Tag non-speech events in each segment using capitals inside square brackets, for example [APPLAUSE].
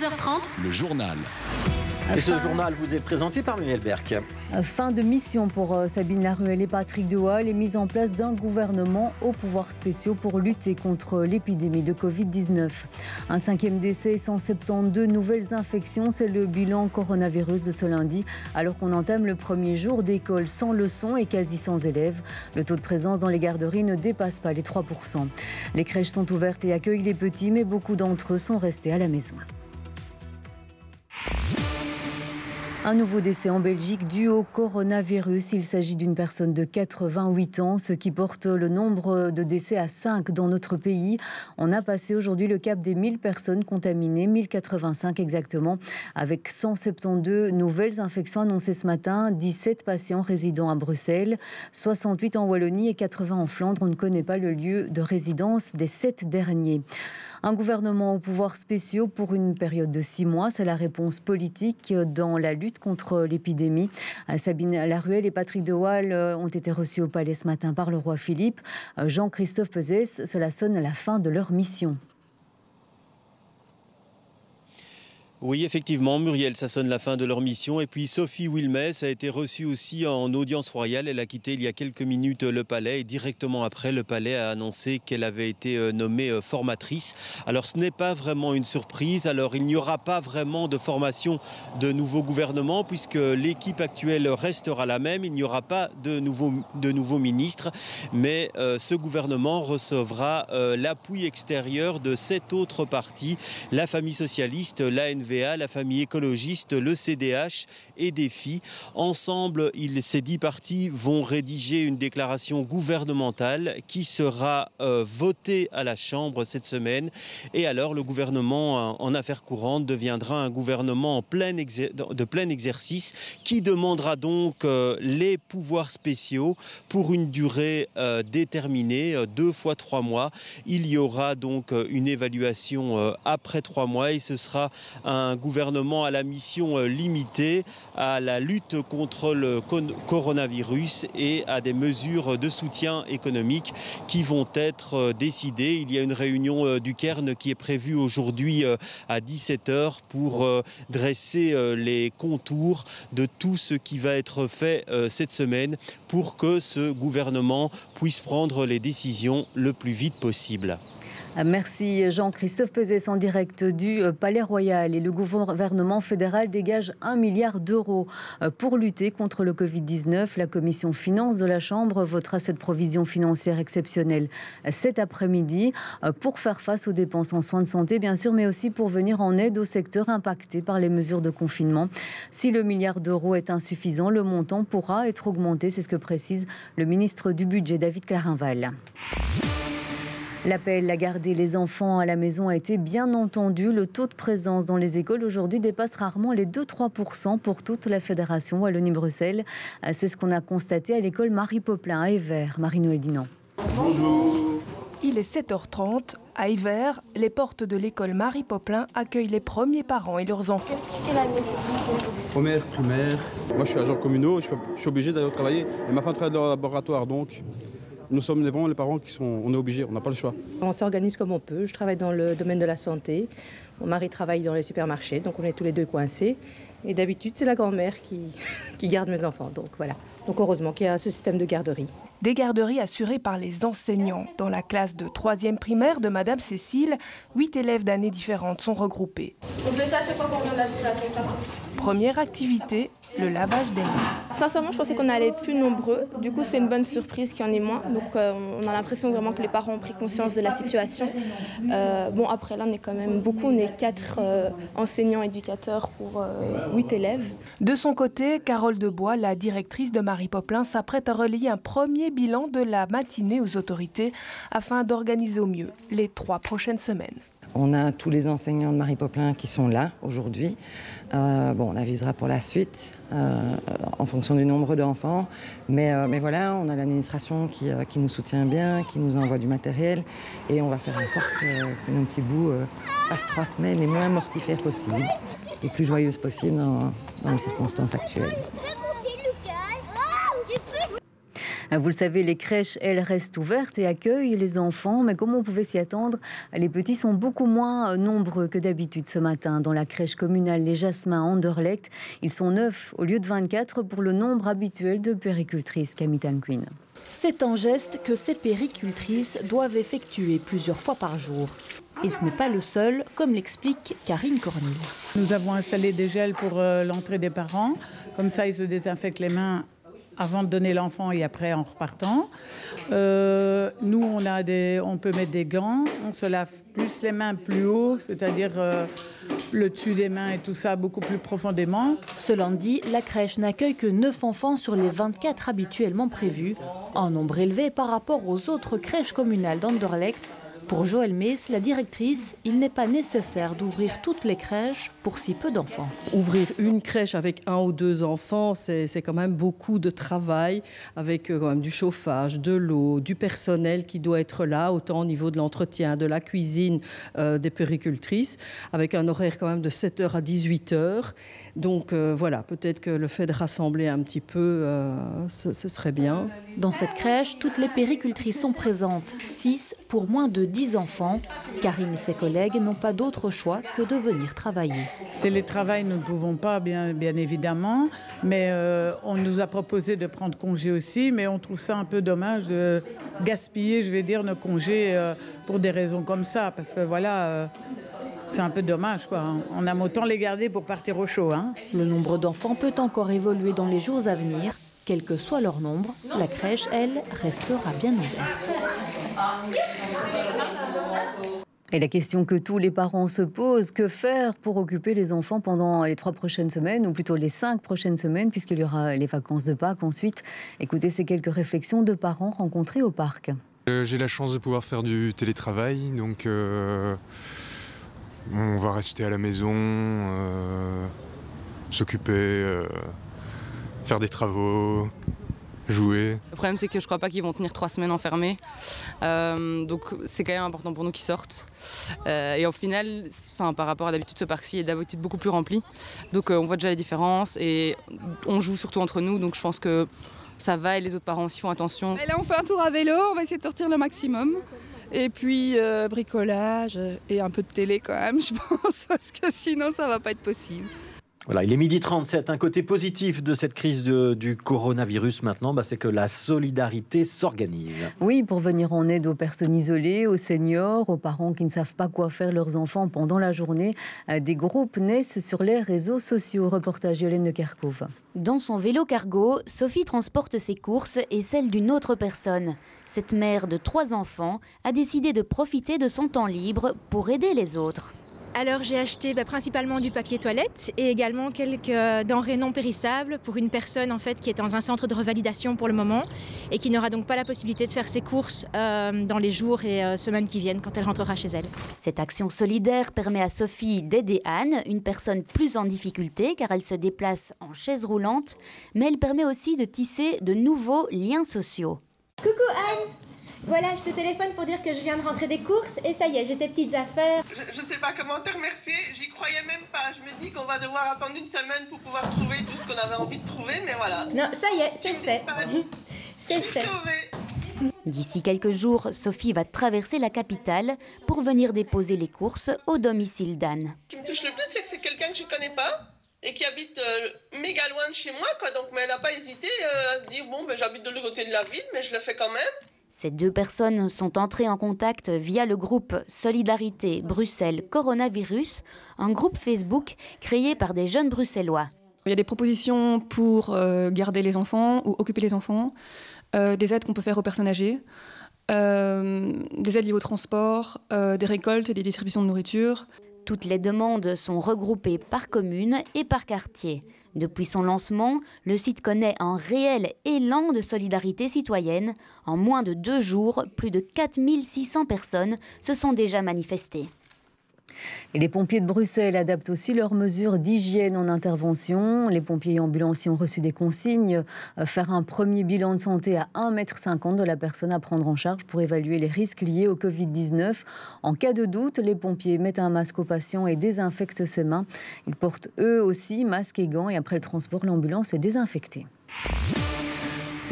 12h30, le journal. Et ce journal vous est présenté par Muriel Berck. Fin de mission pour euh, Sabine Laruelle et Patrick Dehaut et mise en place d'un gouvernement aux pouvoirs spéciaux pour lutter contre l'épidémie de Covid-19. Un cinquième décès et 172 nouvelles infections, c'est le bilan coronavirus de ce lundi, alors qu'on entame le premier jour d'école sans leçons et quasi sans élèves. Le taux de présence dans les garderies ne dépasse pas les 3%. Les crèches sont ouvertes et accueillent les petits, mais beaucoup d'entre eux sont restés à la maison. Un nouveau décès en Belgique dû au coronavirus. Il s'agit d'une personne de 88 ans, ce qui porte le nombre de décès à 5 dans notre pays. On a passé aujourd'hui le cap des 1000 personnes contaminées, 1085 exactement, avec 172 nouvelles infections annoncées ce matin, 17 patients résidant à Bruxelles, 68 en Wallonie et 80 en Flandre. On ne connaît pas le lieu de résidence des 7 derniers. Un gouvernement au pouvoir spéciaux pour une période de six mois, c'est la réponse politique dans la lutte contre l'épidémie. Sabine Laruelle et Patrick De Waal euh, ont été reçus au palais ce matin par le roi Philippe. Euh, Jean-Christophe Pesès, cela sonne à la fin de leur mission. Oui, effectivement, Muriel, ça sonne la fin de leur mission. Et puis Sophie Wilmès a été reçue aussi en audience royale. Elle a quitté il y a quelques minutes le palais et directement après, le palais a annoncé qu'elle avait été euh, nommée euh, formatrice. Alors ce n'est pas vraiment une surprise. Alors il n'y aura pas vraiment de formation de nouveau gouvernement puisque l'équipe actuelle restera la même. Il n'y aura pas de nouveaux ministres. Mais euh, ce gouvernement recevra l'appui extérieur de sept autres partis. La famille socialiste, l'ANV, la famille écologiste, le CDH et DEFI. Ensemble, ces dix partis vont rédiger une déclaration gouvernementale qui sera euh, votée à la Chambre cette semaine. Et alors, le gouvernement en affaires courantes deviendra un gouvernement de plein exercice qui demandera donc euh, les pouvoirs spéciaux pour une durée euh, déterminée, deux fois trois mois. Il y aura donc une évaluation après trois mois et ce sera un un gouvernement à la mission euh, limitée à la lutte contre le coronavirus et à des mesures de soutien économique qui vont être euh, décidées. Il y a une réunion euh, du Cairn qui est prévue aujourd'hui à 17h pour dresser les contours de tout ce qui va être fait cette semaine pour que ce gouvernement puisse prendre les décisions le plus vite possible. Merci Jean-Christophe Pesès en direct du euh, Palais Royal. Et le gouvernement fédéral dégage un milliard d'euros euh, pour lutter contre le Covid-19. La commission finance de la Chambre votera cette provision financière exceptionnelle cet après-midi euh, pour faire face aux dépenses en soins de santé, bien sûr, mais aussi pour venir en aide au secteur impacté par les mesures de confinement. Si le milliard d'euros est insuffisant, le montant pourra être augmenté. C'est ce que précise le ministre du Budget, David Clarinval. L'appel à garder les enfants à la maison a été bien entendu. Le taux de présence dans les écoles aujourd'hui dépasse rarement les 2-3% pour toute la fédération Wallonie-Bruxelles. C'est ce qu'on a constaté à l'école Marie Poplin à Evert. Marie-Noël Dinan. Bonjour. Il est 7h30. À Hiver, les portes de l'école Marie Poplin accueillent les premiers parents et leurs enfants. Première, primaire. Moi, je suis agent communaux, je suis obligé d'aller travailler. Et ma femme travaille dans le laboratoire, donc nous sommes vraiment les parents qui sont, on est obligés, on n'a pas le choix. On s'organise comme on peut. Je travaille dans le domaine de la santé. Mon mari travaille dans les supermarchés, donc on est tous les deux coincés. Et d'habitude, c'est la grand-mère qui, [LAUGHS] qui garde mes enfants. Donc voilà. Donc heureusement qu'il y a ce système de garderie. Des garderies assurées par les enseignants. Dans la classe de 3e primaire de Madame Cécile, 8 élèves d'années différentes sont regroupés. On fait ça à chaque fois qu'on vient de la ça Première activité, le lavage des mains. Sincèrement, je pensais qu'on allait être plus nombreux. Du coup, c'est une bonne surprise qu'il y en ait moins. Donc, euh, on a l'impression vraiment que les parents ont pris conscience de la situation. Euh, bon, après, là, on est quand même beaucoup. On est quatre euh, enseignants éducateurs pour huit élèves. De son côté, Carole Debois, la directrice de Marie Poplin, s'apprête à relier un premier bilan de la matinée aux autorités afin d'organiser au mieux les trois prochaines semaines. On a tous les enseignants de Marie Poplin qui sont là aujourd'hui. Euh, bon, on avisera pour la suite euh, en fonction du nombre d'enfants. Mais, euh, voilà, on a l'administration qui, nous soutient bien, qui nous envoie du matériel. Et on va faire en sorte que, nos petits bouts passent trois semaines les moins mortifères possibles, les plus joyeuses possibles dans les circonstances actuelles. Vous le savez, les crèches, elles, restent ouvertes et accueillent les enfants. Mais comme on pouvait s'y attendre, les petits sont beaucoup moins nombreux que d'habitude ce matin. Dans la crèche communale Les Jasmins Anderlecht, ils sont 9 au lieu de 24 pour le nombre habituel de péricultrices. Camille Queen. C'est un geste que ces péricultrices doivent effectuer plusieurs fois par jour. Et ce n'est pas le seul, comme l'explique Karine Cornille. Nous avons installé des gels pour euh, l'entrée des parents. Comme ça, ils se désinfectent les mains avant de donner l'enfant et après en repartant. Euh, nous, on, a des, on peut mettre des gants, on se lave plus les mains plus haut, c'est-à-dire euh, le dessus des mains et tout ça beaucoup plus profondément. Ce lundi, la crèche n'accueille que 9 enfants sur les 24 habituellement prévus, un nombre élevé par rapport aux autres crèches communales d'Anderlecht pour Joël Mess, la directrice, il n'est pas nécessaire d'ouvrir toutes les crèches pour si peu d'enfants. Ouvrir une crèche avec un ou deux enfants, c'est quand même beaucoup de travail, avec euh, quand même du chauffage, de l'eau, du personnel qui doit être là, autant au niveau de l'entretien, de la cuisine, euh, des péricultrices, avec un horaire quand même de 7h à 18h. Donc euh, voilà, peut-être que le fait de rassembler un petit peu, ce, ce, serait bien. Dans cette crèche, toutes les péricultrices sont présentes, 6 pour moins de 10 enfants. Karine et ses collègues n'ont pas d'autre choix que de venir travailler. Télétravail, nous ne pouvons pas, bien, bien évidemment, mais euh, on nous a proposé de prendre congé aussi, mais on trouve ça un peu dommage de gaspiller, je vais dire, nos congés euh, pour des raisons comme ça, parce que voilà. Euh, c'est un peu dommage, quoi. On aime autant les garder pour partir au chaud. Hein. Le nombre d'enfants peut encore évoluer dans les jours à venir. Quel que soit leur nombre, la crèche, elle, restera bien ouverte. Et la question que tous les parents se posent, que faire pour occuper les enfants pendant les trois prochaines semaines, ou plutôt les cinq prochaines semaines, puisqu'il y aura les vacances de Pâques ensuite Écoutez ces quelques réflexions de parents rencontrés au parc. Euh, j'ai la chance de pouvoir faire du télétravail, donc euh, on va rester à la maison, euh, s'occuper, faire des travaux, jouer. Le problème, c'est que je crois pas qu'ils vont tenir trois semaines enfermés. Euh, donc, c'est quand même important pour nous qu'ils sortent. Euh, et au final, par rapport à d'habitude, ce parc-ci est d'habitude beaucoup plus rempli. Donc, euh, on voit déjà les différences et on joue surtout entre nous. Donc, je pense que ça va et les autres parents aussi font attention. Et là, on fait un tour à vélo. On va essayer de sortir le maximum. Et puis bricolage et un peu de télé quand même, [LAUGHS] je pense, parce que sinon ça va pas être possible. Voilà, il est midi 37. Un côté positif de cette crise du coronavirus maintenant, bah, c'est que la solidarité s'organise. Oui, pour venir en aide aux personnes isolées, aux seniors, aux parents qui ne savent pas quoi faire leurs enfants pendant la journée, euh, des groupes naissent sur les réseaux sociaux. Reportage Yolène de Kerkhove. Dans son vélo cargo, Sophie transporte ses courses et celles d'une autre personne. Cette mère de trois enfants a décidé de profiter de son temps libre pour aider les autres. Alors j'ai acheté bah, principalement du papier toilette et également quelques denrées non périssables pour une personne en fait qui est dans un centre de revalidation pour le moment et qui n'aura donc pas la possibilité de faire ses courses euh, dans les jours et euh, semaines qui viennent quand elle rentrera chez elle. Cette action solidaire permet à Sophie d'aider Anne, une personne plus en difficulté car elle se déplace en chaise roulante, mais elle permet aussi de tisser de nouveaux liens sociaux. Coucou Anne voilà, je te téléphone pour dire que je viens de rentrer des courses et ça y est, j'ai tes petites affaires. Je ne sais pas comment te remercier, j'y croyais même pas. Je me dis qu'on va devoir attendre une semaine pour pouvoir trouver tout ce qu'on avait envie de trouver, mais voilà. Non, ça y est, c'est fait. [LAUGHS] C'est fait. D'ici quelques jours, Sophie va traverser la capitale pour venir déposer les courses au domicile d'Anne. Ce qui me touche le plus, c'est que c'est quelqu'un que je ne connais pas et qui habite euh, méga loin de chez moi, quoi. Donc, mais elle n'a pas hésité euh, à se dire bon, ben, j'habite de l'autre côté de la ville, mais je le fais quand même. Ces deux personnes sont entrées en contact via le groupe Solidarité Bruxelles Coronavirus, un groupe Facebook créé par des jeunes bruxellois. Il y a des propositions pour euh, garder les enfants ou occuper les enfants, euh, des aides qu'on peut faire aux personnes âgées, euh, des aides liées au transport, des récoltes et des distributions de nourriture. Toutes les demandes sont regroupées par commune et par quartier. Depuis son lancement, le site connaît un réel élan de solidarité citoyenne. En moins de deux jours, plus de 4600 personnes se sont déjà manifestées. Les pompiers de Bruxelles adaptent aussi leurs mesures d'hygiène en intervention. Les pompiers et ambulanciers ont reçu des consignes. Euh, faire un premier bilan de santé à 1,50 m de la personne à prendre en charge pour évaluer les risques liés au Covid-19. En cas de doute, les pompiers mettent un masque au patient et désinfectent ses mains. Ils portent eux aussi masque et gants et après le transport, l'ambulance est désinfectée.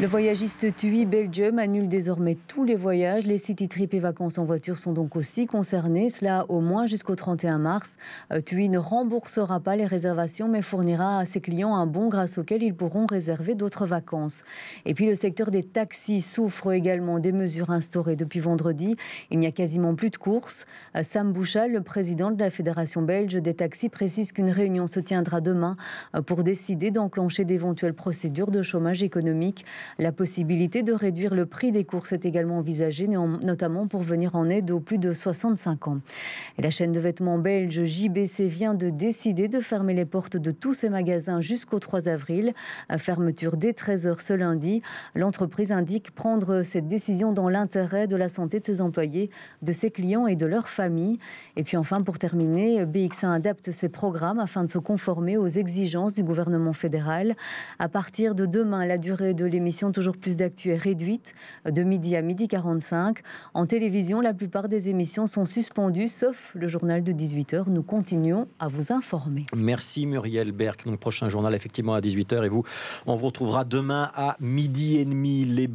Le voyagiste TUI Belgium annule désormais tous les voyages. Les city trips et vacances en voiture sont donc aussi concernés, cela au moins jusqu'au 31 mars. Euh, TUI ne remboursera pas les réservations mais fournira à ses clients un bon grâce auquel ils pourront réserver d'autres vacances. Et puis le secteur des taxis souffre également des mesures instaurées depuis vendredi. Il n'y a quasiment plus de courses. Euh, Sam Bouchal, le président de la Fédération belge des taxis, précise qu'une réunion se tiendra demain euh, pour décider d'enclencher d'éventuelles procédures de chômage économique. La possibilité de réduire le prix des courses est également envisagée, notamment pour venir en aide aux plus de 65 ans. Et la chaîne de vêtements belge JBC vient de décider de fermer les portes de tous ses magasins jusqu'au 3 avril. Fermeture dès 13h ce lundi. L'entreprise indique prendre cette décision dans l'intérêt de la santé de ses employés, de ses clients et de leurs familles. Et puis enfin, pour terminer, BX1 adapte ses programmes afin de se conformer aux exigences du gouvernement fédéral. À partir de demain, la durée de l'émission toujours plus d'actu est réduite de midi à midi 45. En télévision, la plupart des émissions sont suspendues, sauf le journal de 18h. Nous continuons à vous informer. Merci Muriel Berck. Donc prochain journal effectivement à 18h et vous, on vous retrouvera demain à midi et demi. Les